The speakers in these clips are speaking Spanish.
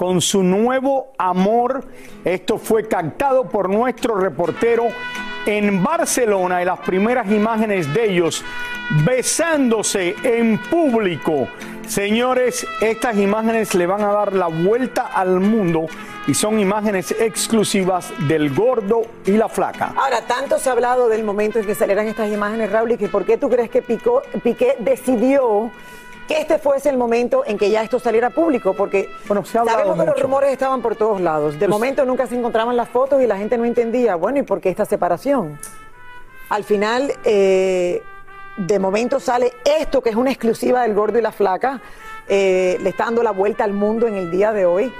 con su nuevo amor, esto fue captado por nuestro reportero en Barcelona y las primeras imágenes de ellos besándose en público. Señores, estas imágenes le van a dar la vuelta al mundo y son imágenes exclusivas del gordo y la flaca. Ahora, tanto se ha hablado del momento en que salieran estas imágenes, Raúl, y que por qué tú crees que Piqué decidió que este fuese el momento en que ya esto saliera público, porque Bueno, se ha sabemos que los rumores estaban por todos lados. De Pues- momento nunca se encontraban las fotos y la gente no entendía, bueno, ¿y por qué esta separación? Al final, eh, de momento sale esto que es una exclusiva del gordo y la flaca, eh, le está dando la vuelta al mundo en el día de hoy.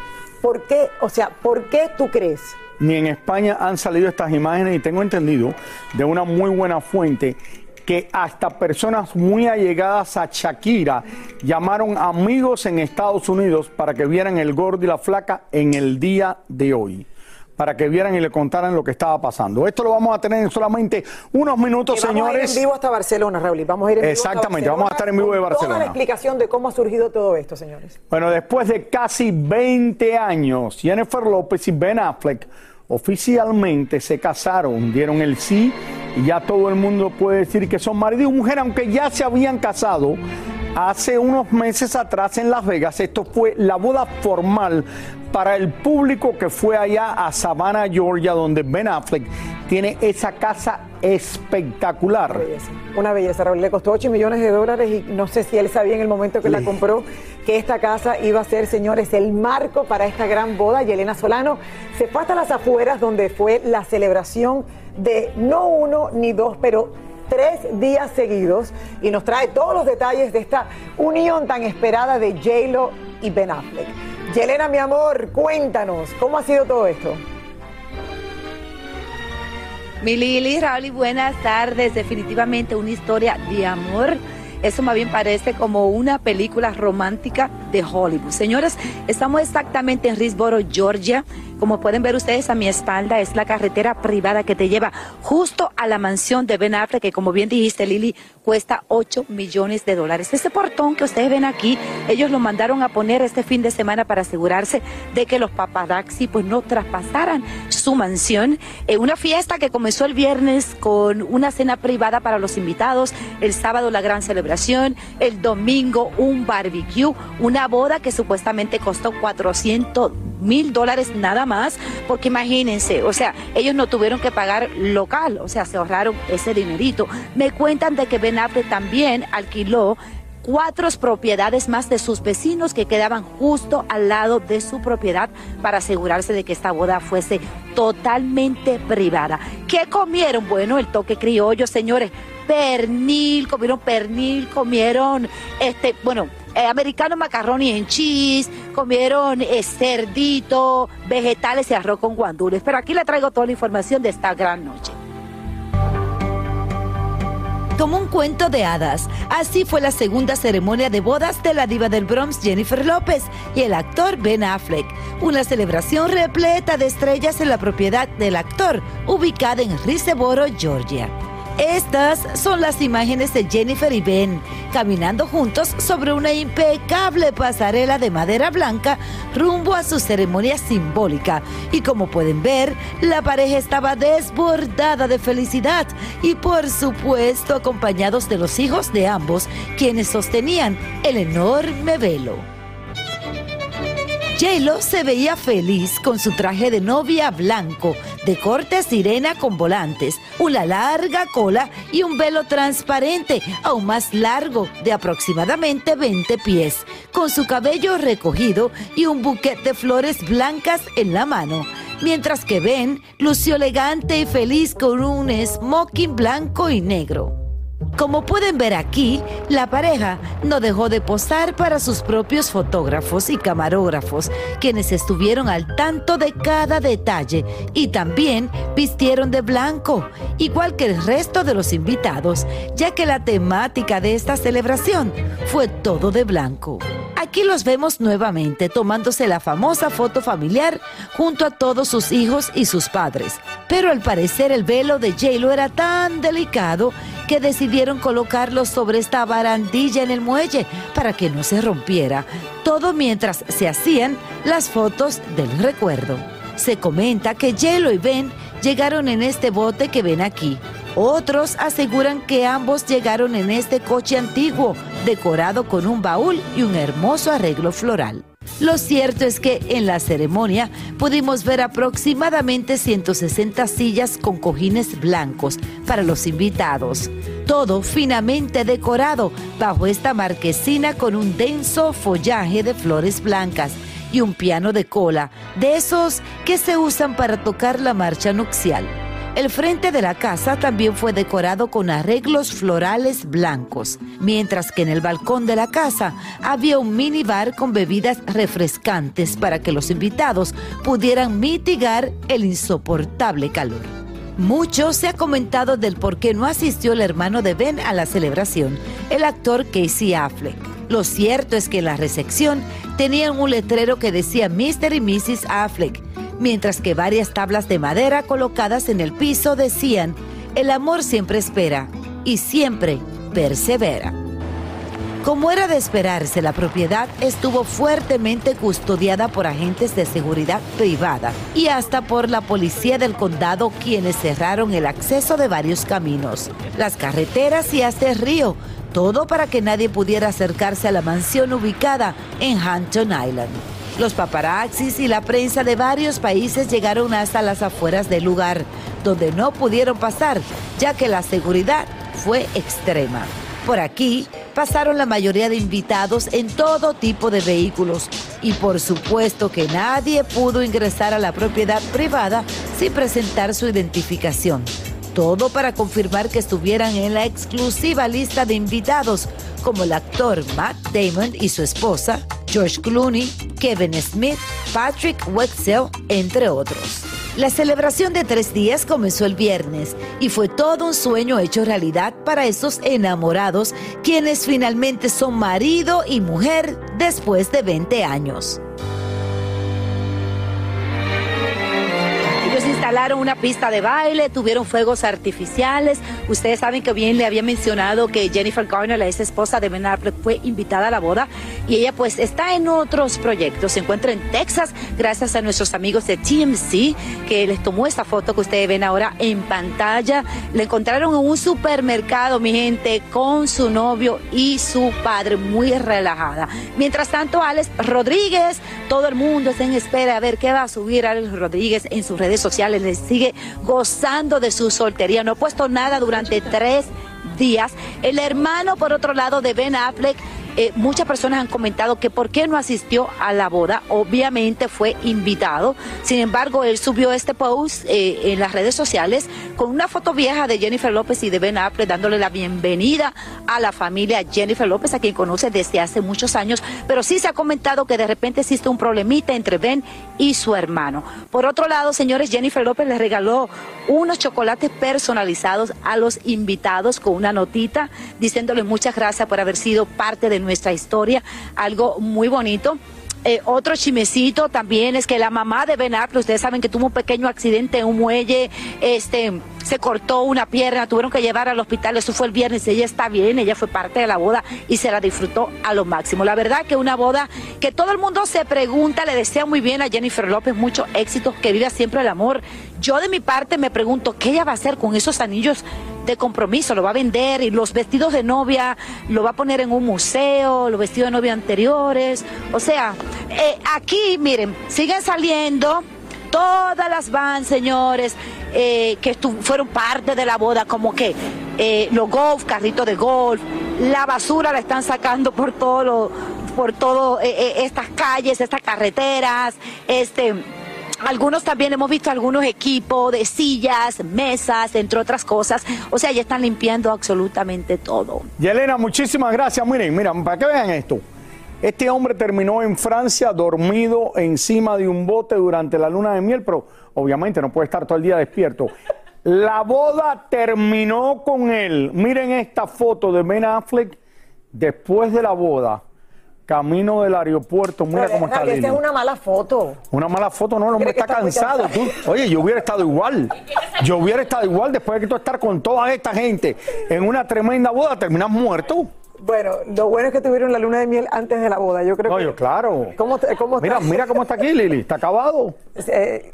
¿Por qué? O sea, ¿por qué tú crees? ni en España han salido estas imágenes y tengo entendido de una muy buena fuente que hasta personas muy allegadas a Shakira llamaron amigos en Estados Unidos para que vieran el gordo y la flaca en el día de hoy. Para que vieran y le contaran lo que estaba pasando. Esto lo vamos a tener en solamente unos minutos, Que vamos a ir señores. en vivo hasta Barcelona, Raúl. y Vamos a ir en vivo Exactamente, Barcelona vamos a estar en vivo de con Toda Barcelona. la explicación de cómo ha surgido todo esto, señores. Bueno, después de casi 20 años, Jennifer López y Ben Affleck oficialmente se casaron, dieron el sí y ya todo el mundo puede decir que son marido y mujer, aunque ya se habían casado hace unos meses atrás en Las Vegas. Esto fue la boda formal para el público que fue allá a Savannah, Georgia, donde Ben Affleck tiene esa casa espectacular. Belleza. Una belleza, Raúl. Le costó 8 millones de dólares y no sé si él sabía en el momento que la compró que esta casa iba a ser, señores, el marco para esta gran boda. Y Elena Solano se fue hasta las afueras donde fue la celebración de no uno ni dos, pero tres días seguidos y nos trae todos los detalles de esta unión tan esperada de J-Lo y Ben Affleck. Yelena, mi amor, cuéntanos, ¿cómo ha sido todo esto? Mi Lili, Raúl, y buenas tardes. Definitivamente una historia de amor. Eso más bien parece como una película romántica de Hollywood. Señores, estamos exactamente en Risboro, Georgia. Como pueden ver ustedes a mi espalda, es la carretera privada que te lleva justo a la mansión de Ben Affleck, que como bien dijiste, Lili, cuesta 8 millones de dólares. Este portón que ustedes ven aquí, ellos lo mandaron a poner este fin de semana para asegurarse de que los paparazzi pues no traspasaran su mansión. En una fiesta que comenzó el viernes con una cena privada para los invitados, el sábado la gran celebración, el domingo un barbecue, una boda que supuestamente costó 400 mil dólares nada más, porque imagínense, o sea, ellos no tuvieron que pagar local, o sea, se ahorraron ese dinerito. Me cuentan de que Ben Affleck también alquiló cuatro propiedades más de sus vecinos que quedaban justo al lado de su propiedad para asegurarse de que esta boda fuese totalmente privada. ¿Qué comieron? Bueno, el toque criollo, señores. Pernil, comieron pernil, comieron, este, bueno, eh, americano macarroni en cheese, comieron eh, cerdito, vegetales y arroz con guandules. Pero aquí le traigo toda la información de esta gran noche como un cuento de hadas. Así fue la segunda ceremonia de bodas de la diva del Bronx Jennifer López y el actor Ben Affleck. Una celebración repleta de estrellas en la propiedad del actor, ubicada en Riseboro, Georgia. Estas son las imágenes de Jennifer y Ben caminando juntos sobre una impecable pasarela de madera blanca rumbo a su ceremonia simbólica. Y como pueden ver, la pareja estaba desbordada de felicidad y por supuesto acompañados de los hijos de ambos, quienes sostenían el enorme velo. J se veía feliz con su traje de novia blanco, de corte sirena con volantes, una larga cola y un velo transparente, aún más largo, de aproximadamente 20 pies, con su cabello recogido y un buquete de flores blancas en la mano mientras que Ben lució elegante y feliz con un smoking blanco y negro. Como pueden ver aquí, la pareja no dejó de posar para sus propios fotógrafos y camarógrafos, quienes estuvieron al tanto de cada detalle y también vistieron de blanco, igual que el resto de los invitados, ya que la temática de esta celebración fue todo de blanco. Aquí los vemos nuevamente tomándose la famosa foto familiar junto a todos sus hijos y sus padres. Pero al parecer el velo de J-Lo era tan delicado que decidieron colocarlo sobre esta barandilla en el muelle para que no se rompiera, todo mientras se hacían las fotos del recuerdo. Se comenta que Yelo y Ben llegaron en este bote que ven aquí. Otros aseguran que ambos llegaron en este coche antiguo, decorado con un baúl y un hermoso arreglo floral. Lo cierto es que en la ceremonia pudimos ver aproximadamente 160 sillas con cojines blancos para los invitados. Todo finamente decorado bajo esta marquesina con un denso follaje de flores blancas y un piano de cola, de esos que se usan para tocar la marcha nupcial. El frente de la casa también fue decorado con arreglos florales blancos, mientras que en el balcón de la casa había un minibar con bebidas refrescantes para que los invitados pudieran mitigar el insoportable calor. Mucho se ha comentado del por qué no asistió el hermano de Ben a la celebración, el actor Casey Affleck. Lo cierto es que en la recepción tenían un letrero que decía Mr. y Mrs. Affleck mientras que varias tablas de madera colocadas en el piso decían, el amor siempre espera y siempre persevera. Como era de esperarse, la propiedad estuvo fuertemente custodiada por agentes de seguridad privada y hasta por la policía del condado quienes cerraron el acceso de varios caminos, las carreteras y hasta el río, todo para que nadie pudiera acercarse a la mansión ubicada en Hampton Island. Los paparazzis y la prensa de varios países llegaron hasta las afueras del lugar, donde no pudieron pasar, ya que la seguridad fue extrema. Por aquí pasaron la mayoría de invitados en todo tipo de vehículos y por supuesto que nadie pudo ingresar a la propiedad privada sin presentar su identificación. Todo para confirmar que estuvieran en la exclusiva lista de invitados, como el actor Matt Damon y su esposa, George Clooney, Kevin Smith, Patrick Wetzel, entre otros. La celebración de tres días comenzó el viernes y fue todo un sueño hecho realidad para esos enamorados quienes finalmente son marido y mujer después de 20 años. Instalaron una pista de baile, tuvieron fuegos artificiales. Ustedes saben que bien le había mencionado que Jennifer Garner, la ex esposa de Ben Affleck, fue invitada a la boda y ella pues está en otros proyectos. Se encuentra en Texas gracias a nuestros amigos de TMC que les tomó esta foto que ustedes ven ahora en pantalla. Le encontraron en un supermercado, mi gente, con su novio y su padre, muy relajada. Mientras tanto, Alex Rodríguez, todo el mundo está en espera a ver qué va a subir Alex Rodríguez en sus redes sociales le sigue gozando de su soltería. No ha puesto nada durante tres días. El hermano, por otro lado, de Ben Affleck eh, muchas personas han comentado que por qué no asistió a la boda. Obviamente fue invitado. Sin embargo, él subió este post eh, en las redes sociales con una foto vieja de Jennifer López y de Ben Affleck dándole la bienvenida a la familia Jennifer López, a quien conoce desde hace muchos años. Pero sí se ha comentado que de repente existe un problemita entre Ben y su hermano. Por otro lado, señores, Jennifer López les regaló unos chocolates personalizados a los invitados con una notita diciéndole muchas gracias por haber sido parte de nuestra historia, algo muy bonito. Eh, otro chimecito también es que la mamá de Ben Affleck, ustedes saben que tuvo un pequeño accidente en un muelle, este, se cortó una pierna, tuvieron que llevar al hospital, eso fue el viernes, ella está bien, ella fue parte de la boda y se la disfrutó a lo máximo. La verdad que una boda que todo el mundo se pregunta, le desea muy bien a Jennifer López, mucho éxito, que viva siempre el amor. Yo de mi parte me pregunto, ¿qué ella va a hacer con esos anillos de compromiso? ¿Lo va a vender? ¿Y los vestidos de novia lo va a poner en un museo? ¿Los vestidos de novia anteriores? O sea, eh, aquí, miren, siguen saliendo todas las van, señores, eh, que fueron parte de la boda, como que eh, los golf, carritos de golf, la basura la están sacando por todo lo, por todo estas calles, estas carreteras, este algunos también hemos visto algunos equipos de sillas, mesas, entre otras cosas. O sea, ya están limpiando absolutamente todo. Y Elena, muchísimas gracias. Miren, miren, para que vean esto. Este hombre terminó en Francia dormido encima de un bote durante la luna de miel, pero obviamente no puede estar todo el día despierto. La boda terminó con él. Miren esta foto de Ben Affleck después de la boda camino del aeropuerto, mira cómo está Esta es una mala foto. Una mala foto, no, el hombre está, cansado. oye, yo hubiera estado igual. Yo hubiera estado igual después de que tú estar con toda esta gente en una tremenda boda, terminas muerto. Bueno, lo bueno es que tuvieron la luna de miel antes de la boda. Yo creo no, que. Yo, claro. ¿Cómo, cómo mira, mira cómo está aquí, Lili. Está acabado. Eh,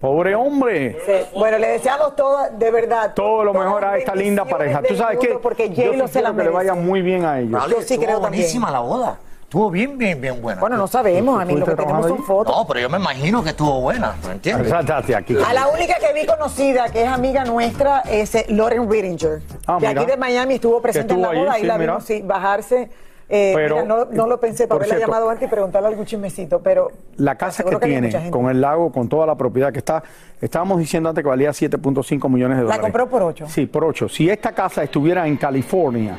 Pobre hombre. Bueno, le deseamos todo, de verdad. Todo lo mejor a esta linda pareja. Tú sabes que. Porque J-Lo se la que le vaya muy bien a ellos. Yo sí creo buenísima la boda. Estuvo bien, bien, bien buena. Bueno, no sabemos, a mí lo que tenemos son fotos. No, pero yo me imagino que estuvo buena, ¿me entiendes? A la única que vi conocida, que es amiga nuestra, es eh, Lauren Whittinger. Ah, de aquí de Miami estuvo presente en la boda, ahí la vimos sí, bajarse. Eh, pero, no, no, lo pensé para haberla llamado antes y preguntarle algún chismecito, pero... La casa que, tiene, con el lago, con toda la propiedad que está, estábamos diciendo antes que valía 7.5 millones de dólares. ¿La compró por 8? Sí, por 8. Si esta casa estuviera en California,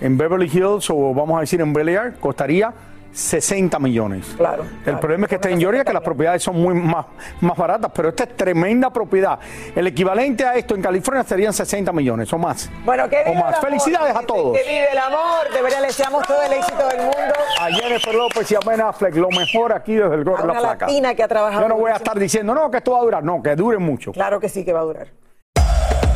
en Beverly Hills o vamos a decir en Bel Air, costaría 60 millones. Claro. El problema es que está en Georgia, que las propiedades son muy más, más baratas, pero esta es tremenda propiedad. El equivalente a esto en California serían 60 millones o más. Bueno, que o más. Felicidades a todos. Que vive el amor. De verdad, le deseamos todo el éxito del mundo. A Jennifer López y a Ben Affleck, lo mejor aquí desde el Gordo de la Placa. latina que ha trabajado. Yo no voy a estar diciendo, no, que esto va a durar. No, que dure mucho. Claro que sí que va a durar.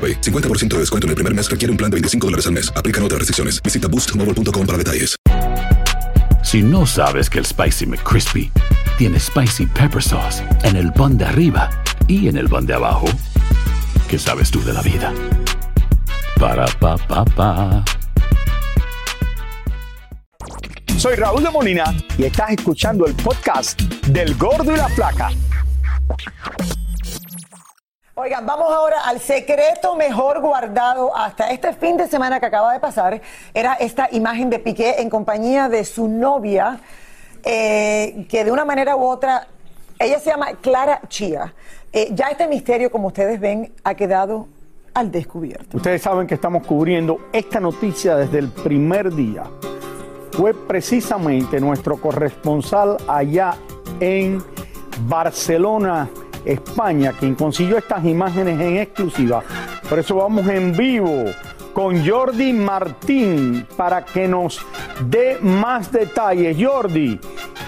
50% de descuento en el primer mes requiere un plan de 25 dólares al mes. Aplican otras restricciones. Visita boostmobile.com para detalles. Si no sabes que el Spicy McCrispy tiene Spicy Pepper Sauce en el pan de arriba y en el pan de abajo, ¿qué sabes tú de la vida? Para, pa, pa, pa. Soy Raúl de Molina y estás escuchando el podcast del Gordo y la Placa. Oigan, vamos ahora al secreto mejor guardado hasta este fin de semana que acaba de pasar. Era esta imagen de Piqué en compañía de su novia, eh, que de una manera u otra, ella se llama Clara Chía. Eh, ya este misterio, como ustedes ven, ha quedado al descubierto. Ustedes saben que estamos cubriendo esta noticia desde el primer día. Fue precisamente nuestro corresponsal allá en Barcelona, España, quien consiguió estas imágenes en exclusiva. Por eso vamos en vivo con Jordi Martín para que nos dé más detalles. Jordi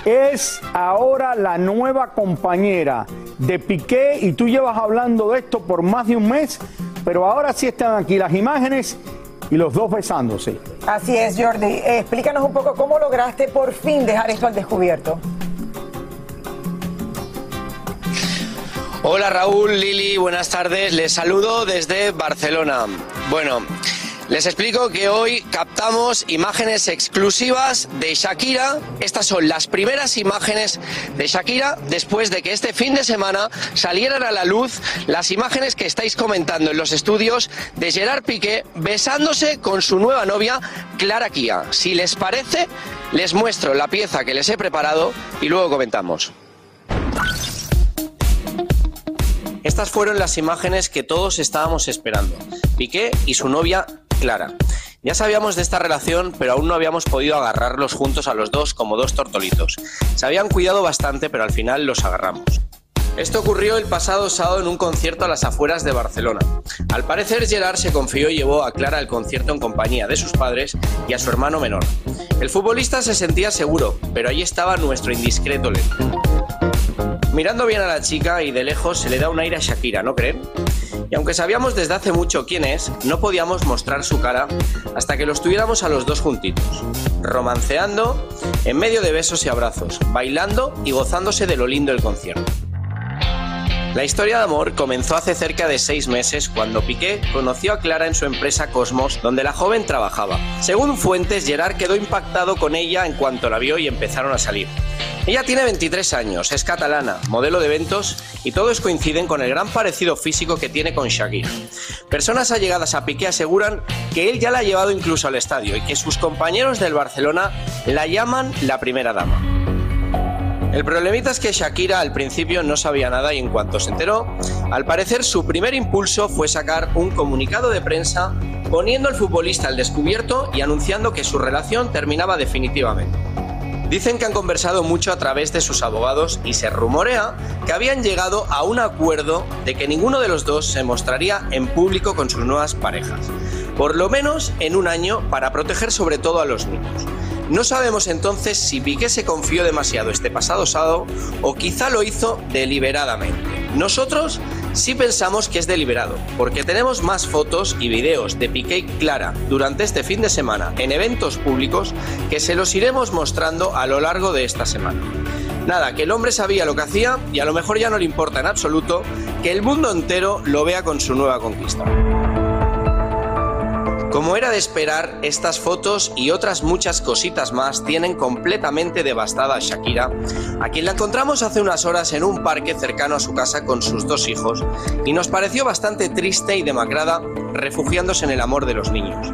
es ahora la nueva compañera de Piqué y tú llevas hablando de esto por más de un mes, pero ahora sí están aquí las imágenes y los dos besándose. Así es, Jordi. Explícanos un poco cómo lograste por fin dejar esto al descubierto. Hola Raúl, Lili, buenas tardes. Les saludo desde Barcelona. Bueno, les explico que hoy captamos imágenes exclusivas de Shakira. Estas son las primeras imágenes de Shakira después de que este fin de semana salieran a la luz las imágenes que estáis comentando en los estudios de Gerard Piqué besándose con su nueva novia Clara Kia. Si les parece, les muestro la pieza que les he preparado y luego comentamos. Estas fueron las imágenes que todos estábamos esperando. Piqué y su novia Clara. Ya sabíamos de esta relación, pero aún no habíamos podido agarrarlos juntos a los dos como dos tortolitos. Se habían cuidado bastante, pero al final los agarramos. Esto ocurrió el pasado sábado en un concierto a las afueras de Barcelona. Al parecer Gerard se confió y llevó a Clara al concierto en compañía de sus padres y a su hermano menor. El futbolista se sentía seguro, pero ahí estaba nuestro indiscreto lente. Mirando bien a la chica y de lejos se le da un aire a Shakira, ¿no creen? Y aunque sabíamos desde hace mucho quién es, no podíamos mostrar su cara hasta que los tuviéramos a los dos juntitos, romanceando, en medio de besos y abrazos, bailando y gozándose de lo lindo del concierto. La historia de amor comenzó hace cerca de seis meses cuando Piqué conoció a Clara en su empresa Cosmos, donde la joven trabajaba. Según fuentes, Gerard quedó impactado con ella en cuanto la vio y empezaron a salir. Ella tiene 23 años, es catalana, modelo de eventos y todos coinciden con el gran parecido físico que tiene con Shakira. Personas allegadas a Piqué aseguran que él ya la ha llevado incluso al estadio y que sus compañeros del Barcelona la llaman la primera dama. El problemita es que Shakira al principio no sabía nada y en cuanto se enteró, al parecer su primer impulso fue sacar un comunicado de prensa poniendo al futbolista al descubierto y anunciando que su relación terminaba definitivamente. Dicen que han conversado mucho a través de sus abogados y se rumorea que habían llegado a un acuerdo de que ninguno de los dos se mostraría en público con sus nuevas parejas, por lo menos en un año para proteger sobre todo a los niños. No sabemos entonces si Piqué se confió demasiado este pasado sábado o quizá lo hizo deliberadamente. Nosotros sí pensamos que es deliberado, porque tenemos más fotos y videos de Piqué y Clara durante este fin de semana en eventos públicos que se los iremos mostrando a lo largo de esta semana. Nada, que el hombre sabía lo que hacía y a lo mejor ya no le importa en absoluto que el mundo entero lo vea con su nueva conquista. Como era de esperar, estas fotos y otras muchas cositas más tienen completamente devastada a Shakira, a quien la encontramos hace unas horas en un parque cercano a su casa con sus dos hijos, y nos pareció bastante triste y demacrada refugiándose en el amor de los niños.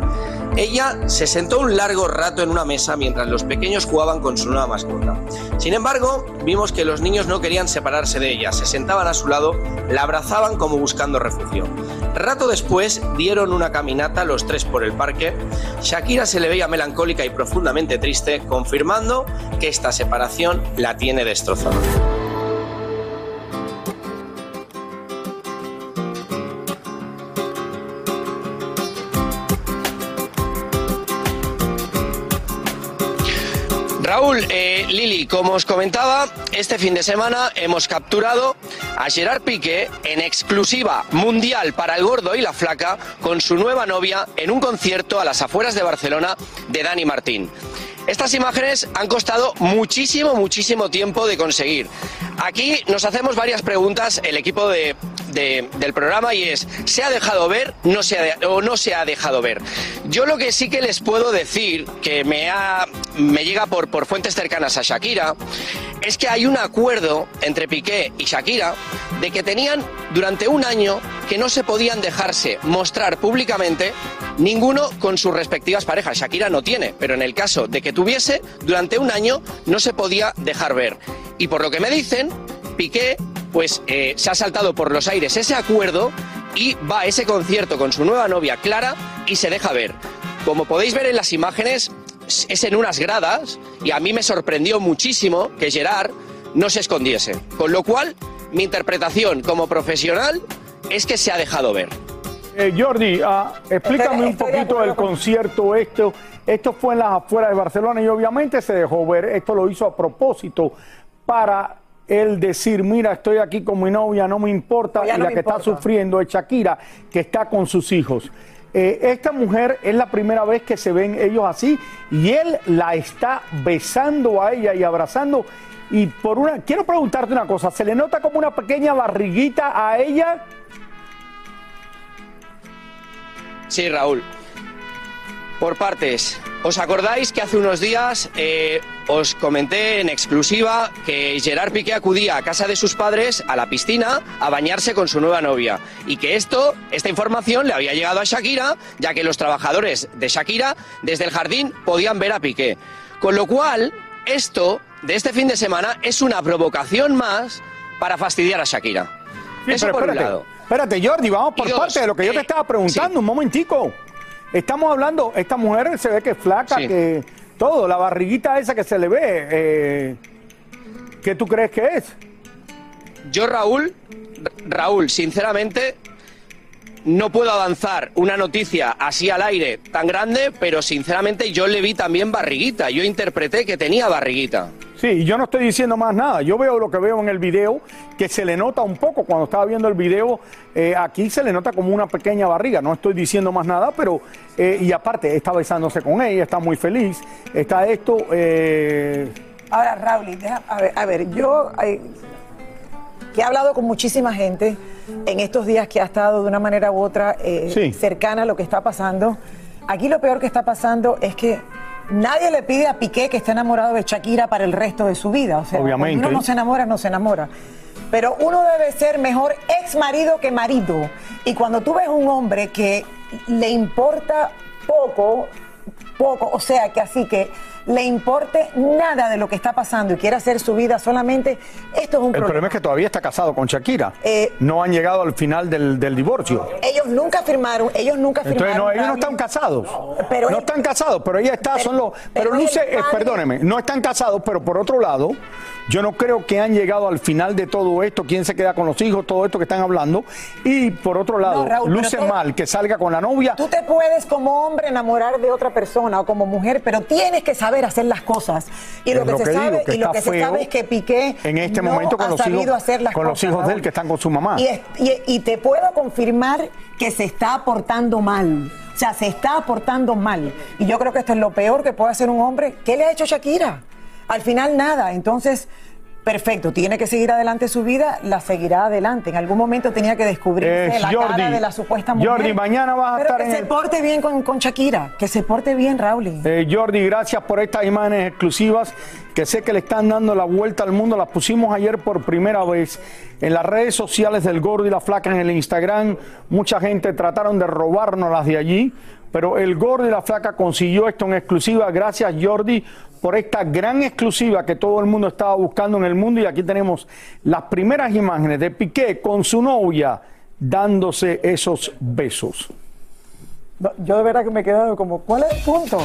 Ella se sentó un largo rato en una mesa mientras los pequeños jugaban con su nueva mascota. Sin embargo, vimos que los niños no querían separarse de ella, se sentaban a su lado, la abrazaban como buscando refugio. Rato después dieron una caminata los tres por el parque. Shakira se le veía melancólica y profundamente triste, confirmando que esta separación la tiene destrozada. Raúl, eh, Lili, como os comentaba, este fin de semana hemos capturado a Gerard Piqué en exclusiva mundial para el gordo y la flaca con su nueva novia en un concierto a las afueras de Barcelona de Dani Martín. Estas imágenes han costado muchísimo, muchísimo tiempo de conseguir. Aquí nos hacemos varias preguntas el equipo de, de- del programa y es, ¿se ha dejado ver no se ha o no se ha dejado ver? Yo lo que sí que les puedo decir, que me, ha, me llega por, por fuentes cercanas a Shakira, es que hay un acuerdo entre Piqué y Shakira de que tenían durante un año que no se podían dejarse mostrar públicamente ninguno con sus respectivas parejas. Shakira no tiene, pero en el caso de que tuviese, durante un año no se podía dejar ver. Y por lo que me dicen, Piqué pues eh, se ha saltado por los aires ese acuerdo y va a ese concierto con su nueva novia Clara y se deja ver. Como podéis ver en las imágenes, es en unas gradas y a mí me sorprendió muchísimo que Gerard no se escondiese. Con lo cual, mi interpretación como profesional es que se ha dejado ver. Eh, Jordi, ah, explícame un poquito el concierto. Esto, esto fue en las afueras de Barcelona y obviamente se dejó ver. Esto lo hizo a propósito para él decir, mira, estoy aquí con mi novia, no me importa. Ya y la que está sufriendo es Shakira, que está con sus hijos. Eh, esta mujer es la primera vez que se ven ellos así y él la está besando a ella y abrazando. Y por una, quiero preguntarte una cosa, ¿se le nota como una pequeña barriguita a ella? Sí, Raúl. Por partes. ¿Os acordáis que hace unos días eh, os comenté en exclusiva que Gerard Piqué acudía a casa de sus padres a la piscina a bañarse con su nueva novia? Y que esto, esta información le había llegado a Shakira, ya que los trabajadores de Shakira desde el jardín podían ver a Piqué. Con lo cual, esto de este fin de semana es una provocación más para fastidiar a Shakira. Sí, Eso un espérate, lado. espérate, Jordi, vamos por parte de lo que yo te eh, estaba preguntando, un momentico. Estamos hablando, esta mujer se ve que es flaca, Sí. que todo, la barriguita esa que se le ve, eh, ¿qué tú crees que es? Yo, Raúl, Raúl, sinceramente, no puedo avanzar una noticia así al aire tan grande, pero sinceramente yo le vi también barriguita. Yo interpreté que tenía barriguita. Sí, y yo no estoy diciendo más nada. Yo veo lo que veo en el video, que se le nota un poco. Cuando estaba viendo el video, eh, aquí se le nota como una pequeña barriga. No estoy diciendo más nada, pero. eh, y aparte, está besándose con ella, está muy feliz. Está esto. eh, Ahora, Raúl, deja- a ver, a ver, yo que he hablado con muchísima gente en estos días que ha estado de una manera u otra Sí. cercana a lo que está pasando. Aquí lo peor que está pasando es que nadie le pide a Piqué que esté enamorado de Shakira para el resto de su vida. O sea, Obviamente. cuando uno no se enamora, no se enamora. Pero uno debe ser mejor ex marido que marido. Y cuando tú ves un hombre que le importa poco, poco, o sea, que así que le importe nada de lo que está pasando y quiere hacer su vida solamente, esto es un el problema. problema es que todavía está casado con Shakira. Eh, no han llegado al final del, del divorcio. Ellos nunca firmaron, ellos nunca Entonces, firmaron. no, ellos no están casados. Pero no él- están casados, pero ella está, son los. Pero, pero luce, eh, perdóneme, no están casados, pero por otro lado, yo no creo que han llegado al final de todo esto, quién se queda con los hijos, todo esto que están hablando. Y por otro lado, No, Raúl, pero luce tú- mal que salga con la novia. Tú te puedes como hombre enamorar de otra persona o como mujer, pero tienes que saber hacer las cosas. Y Es lo que lo se que digo, sabe, que y lo está que se feo sabe es que Piqué en este no momento con ha los sabido hijos, hacer las con los cosas, hijos de él que están con su mamá. Y, es- y- y te puedo confirmar que se está portando mal. O sea, se está portando mal. Y yo creo que esto es lo peor que puede hacer un hombre. ¿Qué le ha hecho Shakira? Al final nada. Entonces, perfecto, tiene que seguir adelante su vida, la seguirá adelante. En algún momento tenía que descubrirse Es la Jordi. cara de la supuesta mujer. Jordi, mañana vas a Pero estar que en se el- porte bien con, con Shakira. Que se porte bien, Raúl. Eh, Jordi, gracias por estas imágenes exclusivas que sé que le están dando la vuelta al mundo. Las pusimos ayer por primera vez en las redes sociales del Gordo y la Flaca en el Instagram. Mucha gente trataron de robárnoslas las de allí, pero el Gordo y la Flaca consiguió esto en exclusiva. Gracias, Jordi, por esta gran exclusiva que todo el mundo estaba buscando en el mundo. Y aquí tenemos las primeras imágenes de Piqué con su novia dándose esos besos. Yo de verdad que me he quedado como, ¿cuál es el punto?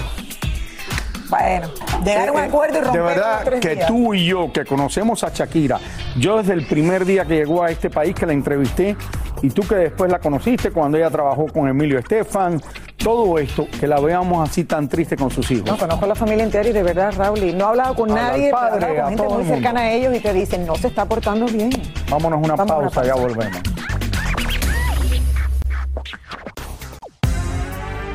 Bueno, llegar a un Eh, acuerdo y De romper verdad tres que días. tú y yo, que conocemos a Shakira, yo desde el primer día que llegó a este país que la entrevisté, y tú que después la conociste cuando ella trabajó con Emilio Estefan, todo esto, que la veamos así tan triste con sus hijos. No, conozco a la familia entera y de verdad, Raúl, y no he hablado con Habla nadie, pero he padre, hablado con gente muy cercana a ellos y te dicen, no se está portando bien. Vámonos una Vamos a una pausa, ya pausa. volvemos.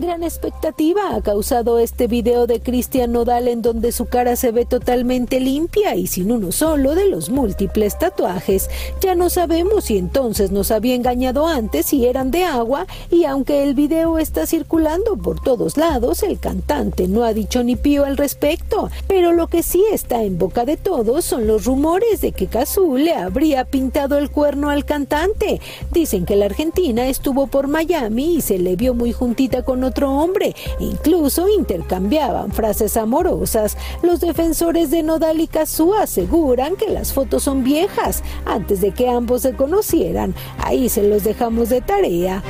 Gran expectativa ha causado este video de Cristian Nodal en donde su cara se ve totalmente limpia y sin uno solo de los múltiples tatuajes. Ya no sabemos si entonces nos había engañado antes si eran de agua y aunque el video está circulando por todos lados, el cantante no ha dicho ni pío al respecto. Pero lo que sí está en boca de todos son los rumores de que Cazú le habría pintado el cuerno al cantante. Dicen que la Argentina estuvo por Miami y se le vio muy juntita con otro hombre e incluso intercambiaban frases amorosas. Los defensores de Nodal y Kazu aseguran que las fotos son viejas antes de que ambos se conocieran. Ahí se los dejamos de tarea.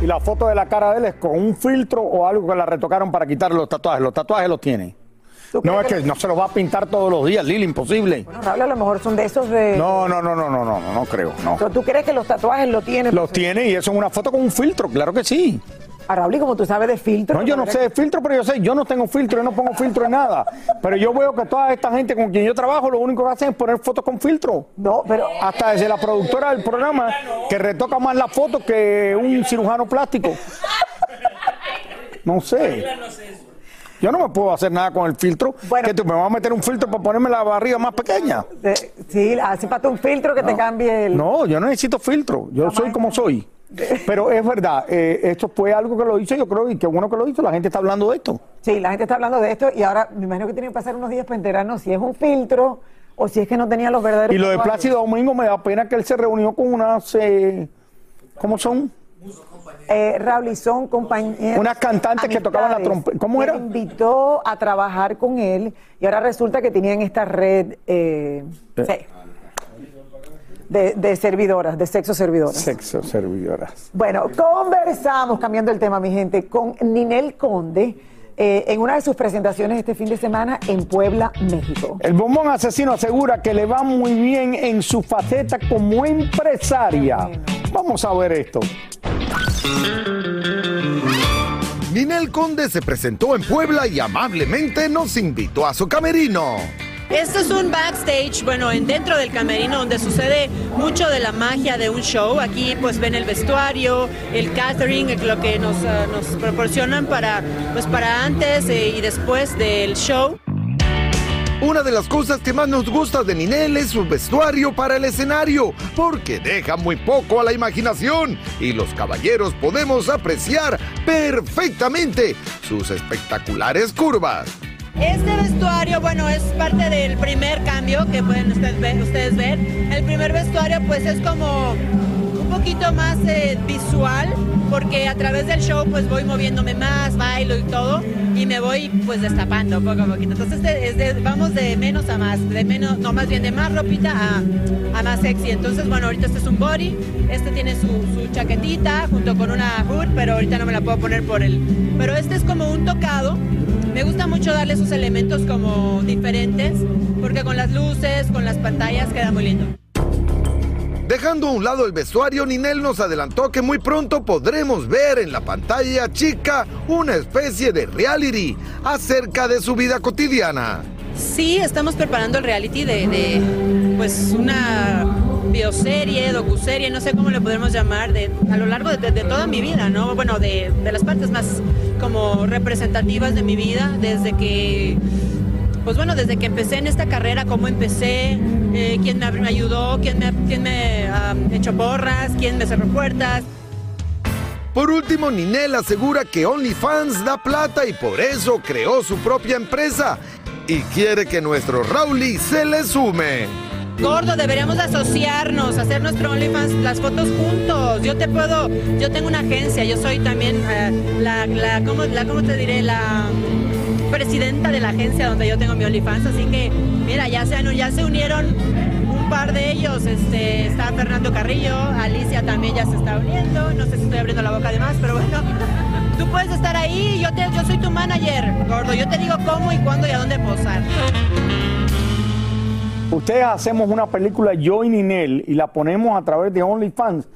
Y la foto de la cara de él es con un filtro o algo que la retocaron para quitar los tatuajes. Los tatuajes los tiene. No, es que no se los va a pintar todos los días, Lili, imposible. Bueno, Raúl, a lo mejor son de esos de... No, no, no, no, no, no, no, no creo, no. Pero ¿Tú crees que los tatuajes lo tienen? Los tiene y eso es una foto con un filtro, claro que sí. A Raúl, y como tú sabes de filtro... No, yo no sé de filtro, pero yo sé, yo no tengo filtro, yo no pongo filtro en nada. Pero yo veo que toda esta gente con quien yo trabajo, lo único que hacen es poner fotos con filtro. No, pero... Hasta desde la productora del programa, que retoca más la foto que un cirujano plástico. No sé. Yo no me puedo hacer nada con el filtro. que tú me vas a meter un filtro para ponerme la barriga más pequeña. De- sí, hace falta un filtro que te cambie el... No, yo no necesito filtro. Yo soy como soy. Pero es verdad, eh, esto fue algo que lo hizo, yo creo, y qué bueno que lo hizo. La gente está hablando de esto. Sí, la gente está hablando de esto y ahora me imagino que tienen que pasar unos días para enterarnos si es un filtro o si es que no tenía los verdaderos Y lo de. Plácido Domingo me da pena que él se reunió con unas. eh, ¿Cómo son? Eh, Raúl y son compañeros. Unas cantantes que tocaban la trompeta. ¿Cómo era? invitó a trabajar con él y ahora resulta que tenían esta red eh, sí, de, de servidoras, de sexo servidoras. Sexo servidoras. Bueno, conversamos, cambiando el tema, mi gente, con Ninel Conde eh, en una de sus presentaciones este fin de semana en Puebla, México. El bombón asesino asegura que le va muy bien en su faceta como empresaria. Vamos a ver esto. Ninel Conde se presentó en Puebla y amablemente nos invitó a su camerino. Esto es un backstage, bueno, en dentro del camerino donde sucede mucho de la magia de un show. Aquí pues ven el vestuario, el catering, lo que nos, ah, nos proporcionan para, pues, para antes eh, y después del show. Una de las cosas que más nos gusta de Ninel es su vestuario para el escenario, porque deja muy poco a la imaginación y los caballeros podemos apreciar perfectamente sus espectaculares curvas. Este vestuario, bueno, es parte del primer cambio que pueden ustedes ver. Ustedes ver. El primer vestuario pues es como un poquito más eh, visual, porque a través del show pues voy moviéndome más, bailo y todo, y me voy pues destapando poco a poquito. Entonces este es de- vamos de menos a más, de menos, no más bien de más ropita a, a más sexy. Entonces bueno, ahorita este es un body, este tiene su, su chaquetita junto con una hood, pero ahorita no me la puedo poner por el... Pero este es como un tocado. Me gusta mucho darle esos elementos como diferentes, porque con las luces, con las pantallas queda muy lindo. Dejando a un lado el vestuario, Ninel nos adelantó que muy pronto podremos ver en la pantalla chica una especie de reality acerca de su vida cotidiana. Sí, estamos preparando el reality de, de, pues una bioserie, docuserie, no sé cómo le podemos llamar, de, a lo largo de, de toda mi vida, ¿no? Bueno, de, de las partes más como representativas de mi vida, desde que, pues bueno, desde que empecé en esta carrera, cómo empecé, eh, quién me ayudó, quién me, quién me ha hecho porras, quién me cerró puertas. Por último, Ninel asegura que OnlyFans da plata y por eso creó su propia empresa y quiere que nuestro Rauli se le sume. Gordo, deberíamos asociarnos, hacer nuestro OnlyFans, las fotos juntos. Yo te puedo, yo tengo una agencia, yo soy también eh, la, la, ¿cómo, la, ¿cómo te diré? La mm, presidenta de la agencia donde yo tengo mi OnlyFans, así que, mira, ya se, ya se unieron un par de ellos, este, está Fernando Carrillo, Alicia también ya se está uniendo, no sé si estoy abriendo la boca de más, pero bueno, tú puedes estar ahí, yo, te, yo soy tu manager, gordo, yo te digo cómo y cuándo y a dónde posar. Ustedes hacemos una película Yo y Ninel y la ponemos a través de OnlyFans.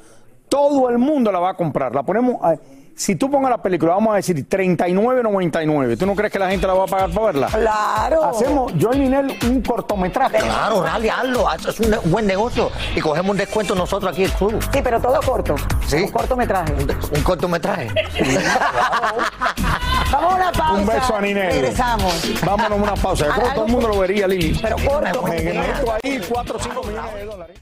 Todo el mundo la va a comprar. La ponemos. a- si tú pongas la película, vamos a decir 39.99. ¿Tú no crees que la gente la va a pagar para verla? Claro. Hacemos Yo y Ninel un cortometraje. Claro, Rally, hazlo, haz- es un buen negocio y cogemos un descuento nosotros aquí el club. Sí, pero todo corto. Sí. Un cortometraje. Un cortometraje. Vamos a una pausa. Un beso a Ninel. Regresamos. Vámonos a una pausa. Yo creo que todo el mundo lo vería, Lili. Pero corto. Me meto ahí 4 o 5 millones de dólares.